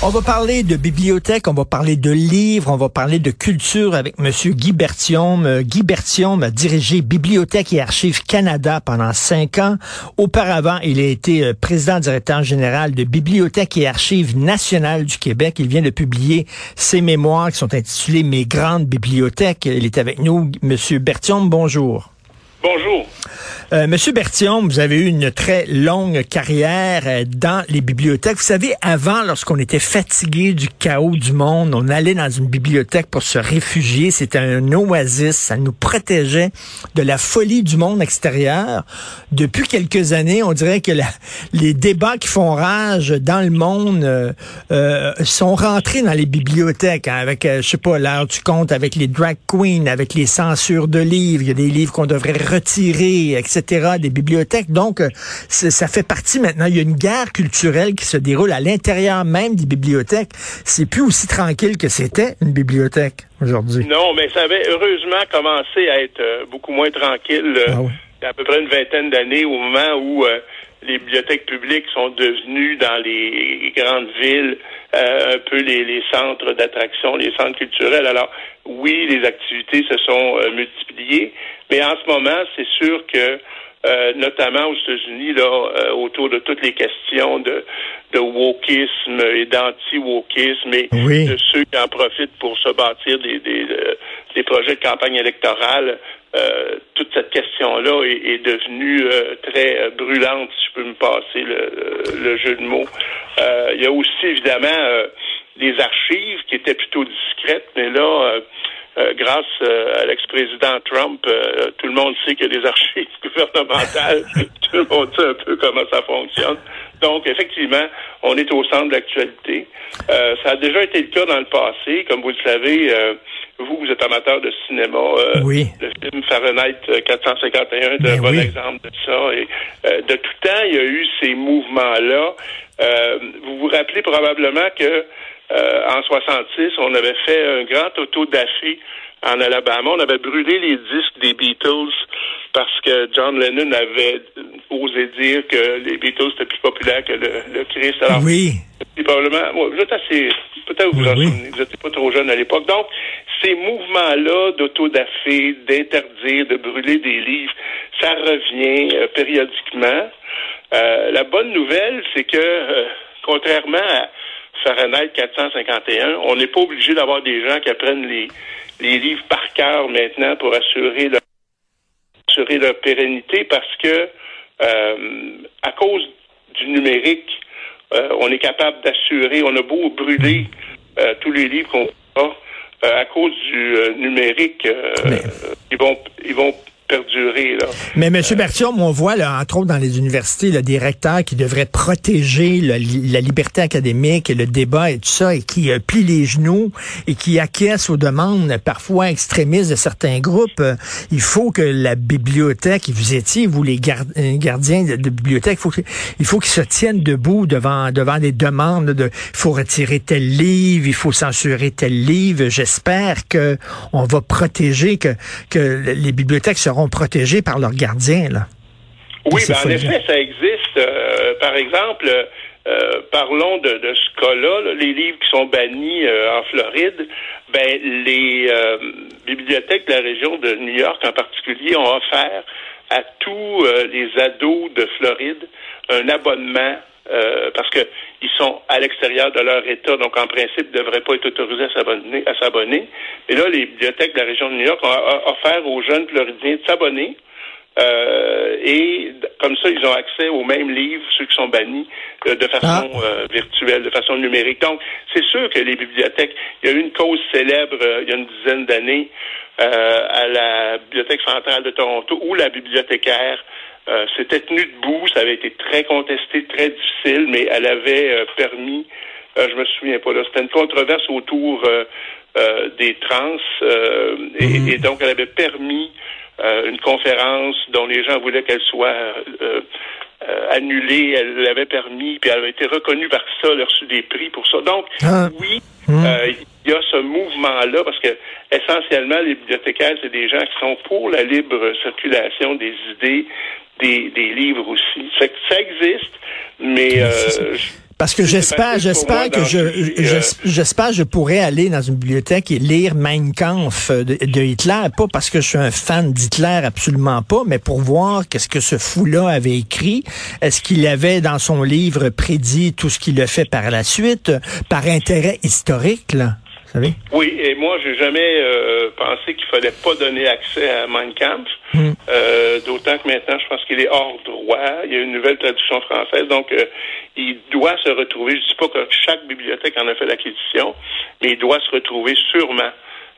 On va parler de bibliothèque, on va parler de livres, on va parler de culture avec Monsieur Guy Bertium. Euh, Guy Bertium a dirigé Bibliothèque et Archives Canada pendant cinq ans. Auparavant, il a été euh, président directeur général de Bibliothèque et Archives nationales du Québec. Il vient de publier ses mémoires qui sont intitulées Mes grandes bibliothèques. Il est avec nous. Monsieur Bertium, bonjour. Bonjour. Euh, Monsieur Bertillon, vous avez eu une très longue carrière euh, dans les bibliothèques. Vous savez, avant, lorsqu'on était fatigué du chaos du monde, on allait dans une bibliothèque pour se réfugier. C'était un oasis. Ça nous protégeait de la folie du monde extérieur. Depuis quelques années, on dirait que les débats qui font rage dans le monde euh, euh sont rentrés dans les bibliothèques, hein, avec, je sais pas, l'heure du compte, avec les drag queens, avec les censures de livres. Il y a des livres qu'on devrait retirer, etc des bibliothèques. Donc, euh, ça fait partie maintenant. Il y a une guerre culturelle qui se déroule à l'intérieur même des bibliothèques. C'est plus aussi tranquille que c'était une bibliothèque aujourd'hui. Non, mais ça avait heureusement commencé à être euh, beaucoup moins tranquille. Euh, ah il y a à peu près une vingtaine d'années au moment où les bibliothèques publiques sont devenues dans les grandes villes un peu les, centres d'attraction, les centres culturels. Alors oui, les activités se sont multipliées, mais en ce moment, c'est sûr que euh, notamment aux États-Unis, là, euh, autour de toutes les questions de, de wokisme et d'anti-wokisme et de ceux qui en profitent pour se bâtir des, des, euh, des projets de campagne électorale. Toute cette question-là est, devenue très brûlante, si je peux me passer le, le jeu de mots. il y a aussi évidemment des archives qui étaient plutôt discrètes, mais là, euh, grâce euh, à l'ex-président Trump, euh, tout le monde sait qu'il y a des archives gouvernementales. tout le monde sait un peu comment ça fonctionne. Donc, effectivement, on est au centre de l'actualité. ça a déjà été le cas dans le passé. Comme vous le savez, vous, vous êtes amateur de cinéma. oui. Le film Fahrenheit 451 est un ben bon exemple de ça. Et de tout temps, il y a eu ces mouvements-là. vous vous rappelez probablement que euh, en 66, on avait fait un grand auto-da-fé en Alabama. On avait brûlé les disques des Beatles parce que John Lennon avait osé dire que les Beatles étaient plus populaires que le, Christ. Alors, oui. Probablement, vous êtes assez, peut-être vous vous n'étiez pas trop jeune à l'époque. Donc, ces mouvements-là d'auto-da-fé, d'interdire, de brûler des livres, ça revient euh, périodiquement. Euh, la bonne nouvelle, c'est que, contrairement à Fahrenheit 451. On n'est pas obligé d'avoir des gens qui apprennent les, les livres par cœur maintenant pour assurer leur, assurer leur pérennité parce que euh, à cause du numérique, euh, on est capable d'assurer, on a beau brûler euh, tous les livres qu'on a, à cause du numérique, ils vont ils vont perdurer. Là. Mais M. Euh, on voit, là, entre autres dans les universités, là, des recteurs qui devraient protéger la liberté académique et le débat et tout ça, et qui euh, plient les genoux et qui acquiescent aux demandes parfois extrémistes de certains groupes. Euh, il faut que la bibliothèque, vous étiez, vous les euh, gardiens de, bibliothèque, il faut qu'ils se tiennent debout devant, devant des demandes de il faut retirer tel livre, il faut censurer tel livre. J'espère que on va protéger, que, que les bibliothèques seront protégés par leurs gardiens. Là, oui, ben, en effet, ça existe. Euh, par exemple, euh, parlons de, ce cas-là, les livres qui sont bannis euh, en Floride, ben les bibliothèques de la région de New York en particulier ont offert à tous les ados de Floride un abonnement parce que ils sont à l'extérieur de leur État, donc en principe, ne devraient pas être autorisés à s'abonner. À s'abonner. Et là, les bibliothèques de la région de New York ont offert aux jeunes Floridiens de s'abonner. Euh, et comme ça, ils ont accès aux mêmes livres, ceux qui sont bannis, euh, de façon ah. euh, virtuelle, de façon numérique. Donc, c'est sûr que les bibliothèques, il y a eu une cause célèbre il y a une dizaine d'années à la Bibliothèque centrale de Toronto, où la bibliothécaire euh, s'était tenue debout, ça avait été très contesté, très difficile, mais elle avait euh, permis, euh, je me souviens pas là, c'était une controverse autour euh, des trans, mhm. et, donc elle avait permis une conférence dont les gens voulaient qu'elle soit annulée, elle l'avait permis, puis elle avait été reconnue par ça, elle a reçu des prix pour ça. Donc, ah. oui, mhm. il y a ce mouvement-là, parce que essentiellement, les bibliothécaires, c'est des gens qui sont pour la libre circulation des idées, des, des livres aussi. Ça, ça existe, mais euh, parce que j'espère, j'espère que je, euh, j'espère je pourrais aller dans une bibliothèque et lire Mein Kampf de, Hitler, pas parce que je suis un fan d'Hitler, absolument pas, mais pour voir qu'est-ce que ce fou-là avait écrit. Est-ce qu'il avait dans son livre prédit tout ce qu'il a fait par la suite, par intérêt historique, là? Oui, et moi, j'ai jamais euh, pensé qu'il fallait pas donner accès à Mein Kampf. Hmm. Euh, d'autant que maintenant, je pense qu'il est hors droit. Il y a une nouvelle traduction française, donc euh, il doit se retrouver. Je ne dis pas que chaque bibliothèque en a fait l'acquisition, mais il doit se retrouver sûrement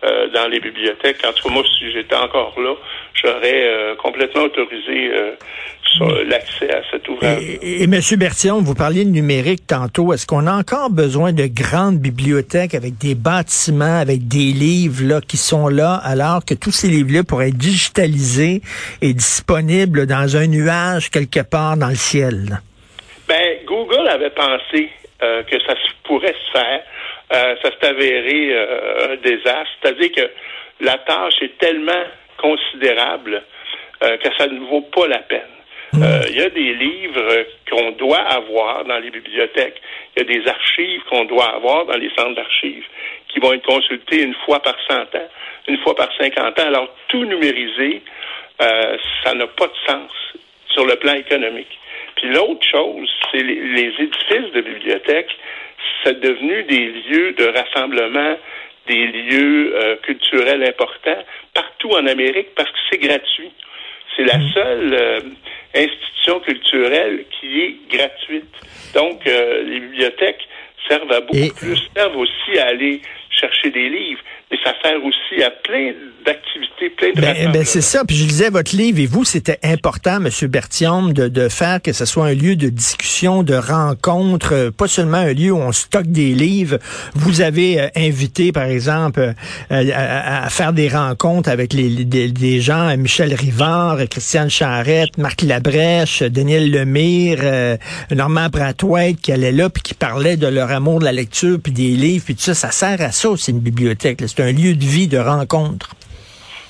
euh, dans les bibliothèques. En tout cas, moi, si j'étais encore là, j'aurais euh, complètement autorisé euh, l'accès à cet ouvrage. Et, et, M. Bertillon, vous parliez de numérique tantôt. Est-ce qu'on a encore besoin de grandes bibliothèques avec des bâtiments, avec des livres là, qui sont là, alors que tous ces livres-là pourraient être digitalisés et disponibles dans un nuage quelque part dans le ciel? Ben, Google avait pensé que ça pourrait se faire. Euh, ça s'est avéré euh, un désastre. C'est-à-dire que la tâche est tellement considérable euh, que ça ne vaut pas la peine. Hmm. Il y a des livres qu'on doit avoir dans les bibliothèques. Il y a des archives qu'on doit avoir dans les centres d'archives qui vont être consultés une fois par 100 ans, une fois par 50 ans. Alors, tout numériser, ça n'a pas de sens sur le plan économique. Puis l'autre chose, c'est les édifices de bibliothèques c'est devenu des lieux de rassemblement, des lieux euh, culturels importants partout en Amérique parce que c'est gratuit. C'est la mm. seule euh, institution culturelle qui est gratuite. Donc, euh, les bibliothèques servent à beaucoup plus, servent aussi à aller chercher des livres mais ça sert aussi à plein d'activités, plein de ben, ben c'est ça. Puis je lisais votre livre et vous, c'était important, Monsieur Bertium, de, de faire que ce soit un lieu de discussion, de rencontre, euh, pas seulement un lieu où on stocke des livres. Vous avez euh, invité, par exemple, euh, à, faire des rencontres avec les, des, gens, Michel Rivard, Christiane Charrette, Marc Labrèche, Daniel Lemire, Normand Brathwaite qui allaient là puis qui parlaient de leur amour de la lecture puis des livres puis tout ça. Ça sert à ça aussi une bibliothèque un lieu de vie, de rencontre.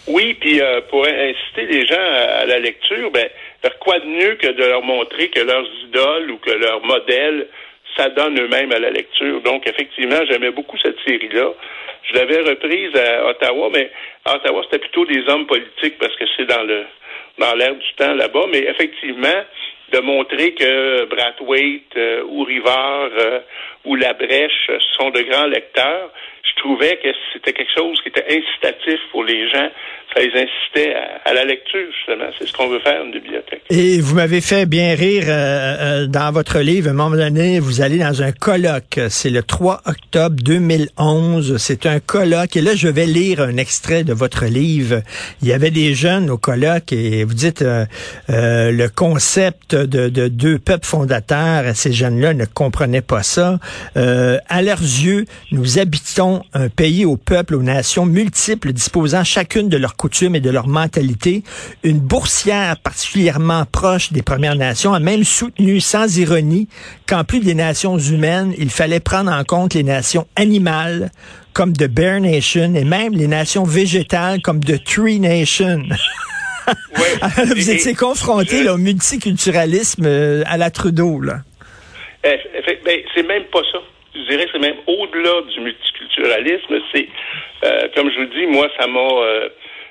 Oui, puis euh, pour inciter les gens à, la lecture, ben, quoi de mieux que de leur montrer que leurs idoles ou que leurs modèles s'adonnent eux-mêmes à la lecture. Donc, effectivement, j'aimais beaucoup cette série-là. Je l'avais reprise à Ottawa, mais à Ottawa, c'était plutôt des hommes politiques parce que c'est dans le dans l'air du temps là-bas. Mais effectivement, de montrer que Brathwaite euh, ou Rivard euh, ou Labrèche sont de grands lecteurs, je trouvais que c'était quelque chose qui était incitatif pour les gens. Ça les incitait à, la lecture, justement. C'est ce qu'on veut faire, une bibliothèque. Et vous m'avez fait bien rire euh, euh, dans votre livre. À un moment donné, vous allez dans un colloque. C'est le 3 octobre 2011. C'est un colloque. Et là, je vais lire un extrait de votre livre. Il y avait des jeunes au colloque et vous dites euh, le concept de, de, deux peuples fondateurs. Ces jeunes-là ne comprenaient pas ça. À leurs yeux, nous habitons un pays aux peuples, aux nations multiples, disposant chacune de leurs coutumes et de leur mentalité. Une boursière particulièrement proche des Premières Nations a même soutenu sans ironie qu'en plus des nations humaines, il fallait prendre en compte les nations animales comme The Bear Nation et même les nations végétales comme The Tree Nation. vous étiez confronté au multiculturalisme euh, à la Trudeau. Là. Eh, ben, c'est même pas ça je dirais que c'est même au-delà du multiculturalisme. C'est, euh, comme je vous dis, moi, ça m'a, euh,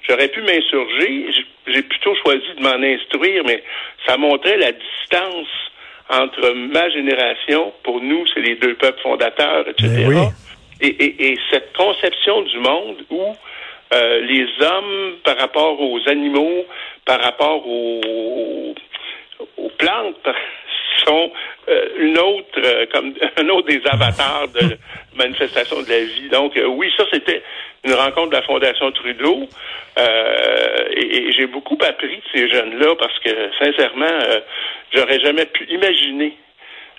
j'aurais pu m'insurger. J'ai plutôt choisi de m'en instruire, mais ça montrait la distance entre ma génération, pour nous, c'est les deux peuples fondateurs, etc. Ben et, cette conception du monde où euh, les hommes, par rapport aux animaux, par rapport aux, aux plantes, sont euh, une autre, euh, comme un autre des avatars de manifestation de la vie. Donc euh, oui, ça c'était une rencontre de la Fondation Trudeau et, j'ai beaucoup appris de ces jeunes-là parce que sincèrement, j'aurais jamais pu imaginer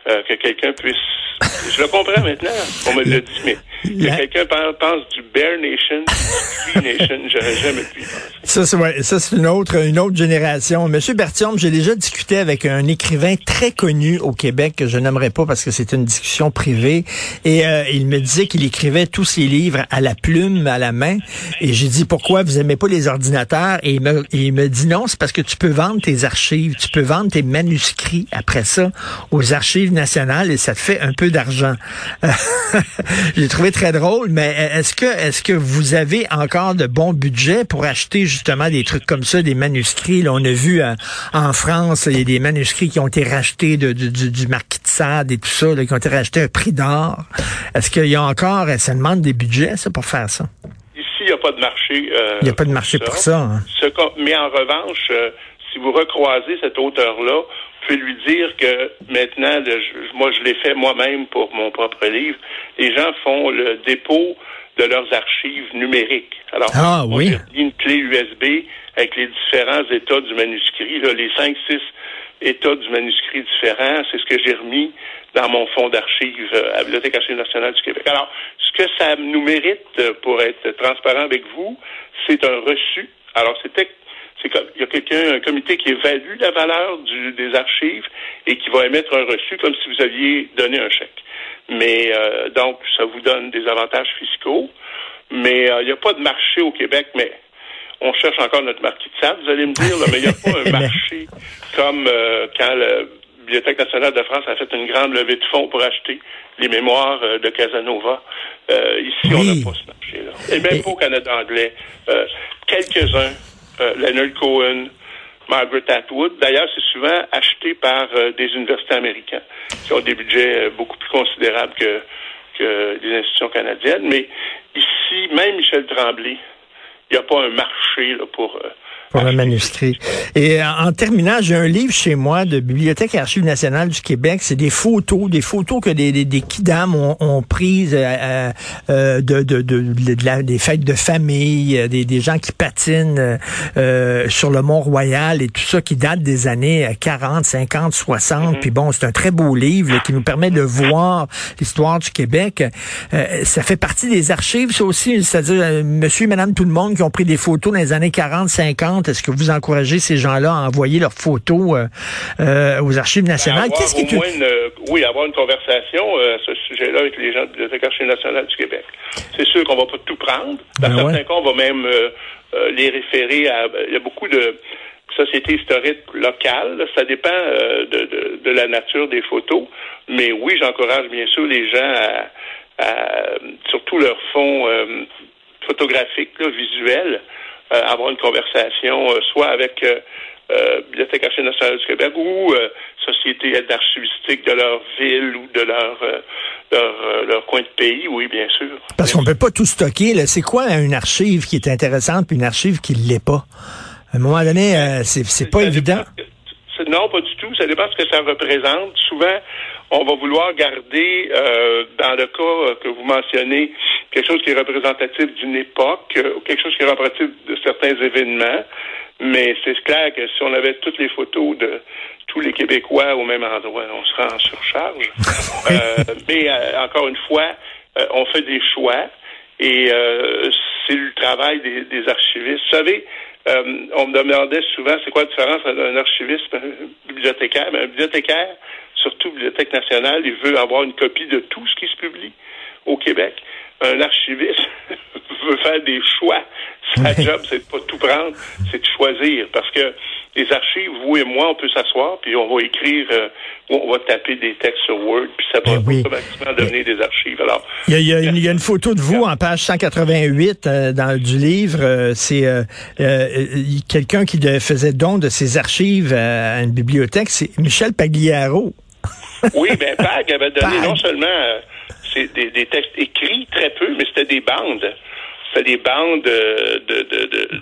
euh, que quelqu'un puisse. Je le comprends maintenant. On me l'a dit, mais que quelqu'un pense du Bear Nation, Free Nation, j'aurais jamais pu y penser. Ça, c'est ouais, ça, c'est une autre, une autre génération. Monsieur Bertium, j'ai déjà discuté avec un écrivain très connu au Québec que je n'aimerais pas parce que c'était une discussion privée. Et euh, il me disait qu'il écrivait tous ses livres à la plume, à la main. Et j'ai dit pourquoi vous aimez pas les ordinateurs? Et il me, il me dit non, c'est parce que tu peux vendre tes archives, tu peux vendre tes manuscrits après ça aux archives nationales et ça te fait un peu d'argent. j'ai trouvé très drôle, mais est-ce que est-ce que vous avez encore de bons budgets pour acheter justement des trucs comme ça, des manuscrits? Là, on a vu euh, en France, il y a des manuscrits qui ont été rachetés de, du, du, marquis de Sade et tout ça, là, qui ont été rachetés un prix d'or. Est-ce qu'il y a encore, ça demande des budgets, ça, pour faire ça? Ici, il n'y a pas de marché. Euh, il n'y a pas de marché pour ça. Hein? mais en revanche, euh, si vous recroisez cet auteur-là, pouvez lui dire que maintenant, moi je l'ai fait moi-même pour mon propre livre, les gens font le dépôt de leurs archives numériques. Alors, ah, oui. une clé USB avec les différents états du manuscrit, là, les cinq, six états du manuscrit différents, c'est ce que j'ai remis dans mon fonds d'archives à la Bibliothèque archive nationale du Québec. Alors, ce que ça nous mérite, euh, pour être transparent avec vous, c'est un reçu. Alors, c'était c'est comme il y a quelqu'un, un comité qui évalue la valeur du, des archives et qui va émettre un reçu comme si vous aviez donné un chèque. Mais euh, donc, ça vous donne des avantages fiscaux. Mais il n'y a pas de marché au Québec, mais on cherche encore notre marquis de sable, vous allez me dire, mais il n'y a pas un marché comme euh, quand la Bibliothèque nationale de France a fait une grande levée de fonds pour acheter les mémoires euh, de Casanova. Euh, ici, on n'a pas ce marché-là. Et même pas au Canada anglais. Quelques-uns, Leonard Cohen, Margaret Atwood. D'ailleurs, c'est souvent acheté par des universités américaines qui ont des budgets beaucoup plus considérables que, que les institutions canadiennes. Mais ici, même Michel Tremblay, il n'y a pas un marché là, pour euh, pour le manuscrit. Et euh, en terminant, j'ai un livre chez moi de Bibliothèque et Archives nationales du Québec. C'est des photos, des photos que des, des, des kidam ont, ont prises euh, euh, de, de, de, de des fêtes de famille, des, des gens qui patinent euh, sur le Mont-Royal et tout ça qui date des années 40, 50, 60. Puis bon, c'est un très beau livre qui nous permet de voir l'histoire du Québec. ça fait partie des archives, ça aussi, c'est-à-dire monsieur et madame tout le monde qui ont pris des photos dans les années 40, 50 est-ce que vous encouragez ces gens-là à envoyer leurs photos euh, euh, aux archives nationales? Qu'est-ce qui oui, avoir une conversation euh, à ce sujet-là avec les gens de Bibliothèque archives nationale du Québec. C'est sûr qu'on va pas tout prendre. Dans ben certains cas, on va même les référer à... Il y a beaucoup de sociétés historiques locales. Ça dépend de, de, la nature des photos. Mais oui, j'encourage bien sûr les gens à, surtout leur fonds photographique, là, visuel, euh, avoir une conversation, euh, soit avec euh, Bibliothèque Archive nationale du Québec ou société d'archivistique de leur ville ou de leur, leur, coin de pays, oui, bien sûr. Parce qu'on ne peut pas tout stocker. C'est quoi une archive qui est intéressante puis une archive qui ne l'est pas? À un moment donné, c'est pas évident. Non, pas du tout. Ça dépend de ce que ça représente. Souvent, on va vouloir garder, dans le cas que vous mentionnez, quelque chose qui est représentatif d'une époque, euh, quelque chose qui est représentatif de certains événements. Mais c'est clair que si on avait toutes les photos de tous les Québécois au même endroit, on serait en surcharge. euh, mais euh, encore une fois, euh, on fait des choix et c'est le travail des, archivistes. Vous savez, on me demandait souvent c'est quoi la différence entre un archiviste et un bibliothécaire? Ben, un bibliothécaire, surtout Bibliothèque nationale, il veut avoir une copie de tout ce qui se publie au Québec un archiviste veut faire des choix. Sa job, c'est de pas tout prendre, c'est de choisir. Parce que les archives, vous et moi, on peut s'asseoir, puis on va écrire, euh, on va taper des textes sur Word, puis ça va ben automatiquement devenir des archives. Alors, il y, a, il, y a une, photo de vous en page 188 euh, dans du livre. Euh, c'est quelqu'un qui faisait don de ses archives à une bibliothèque. C'est Michel Pagliaro. oui, ben Pag avait donné non seulement des, des, textes écrits, très peu, mais c'était des bandes. C'était des bandes de, de, de,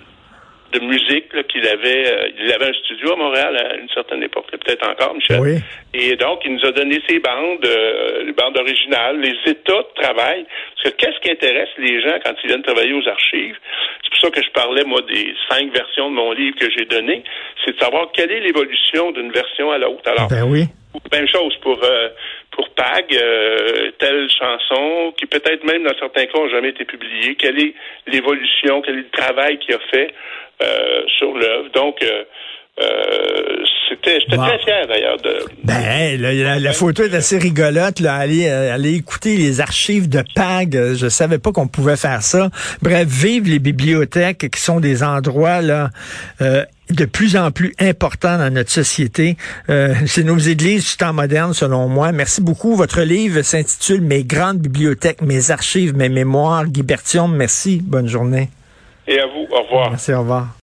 de musique qu'il avait. Euh, il avait un studio à Montréal à une certaine époque, peut-être encore, Michel. Oui. Et donc, il nous a donné ces bandes, euh, les bandes originales, les états de travail. Parce que qu'est-ce qui intéresse les gens quand ils viennent travailler aux archives? C'est pour ça que je parlais, moi, des cinq versions de mon livre que j'ai donné. C'est de savoir quelle est l'évolution d'une version à l'autre. Alors, ben oui Même chose pour pour Pag, telle chanson qui peut-être même dans certains cas n'a jamais été publiée. Quelle est l'évolution, quel est le travail qu'il a fait sur l'œuvre. Donc euh, c'était, j'étais très fier d'ailleurs de. Ben, la, photo est assez rigolote. Là, aller, euh, aller écouter les archives de PAG. Euh, je savais pas qu'on pouvait faire ça. Bref, vive les bibliothèques qui sont des endroits là. de plus en plus importants dans notre société. c'est nos églises du temps moderne, selon moi. Merci beaucoup. Votre livre s'intitule Mes grandes bibliothèques, mes archives, mes mémoires. Guy merci. Bonne journée. Et à vous. Au revoir. Merci, au revoir.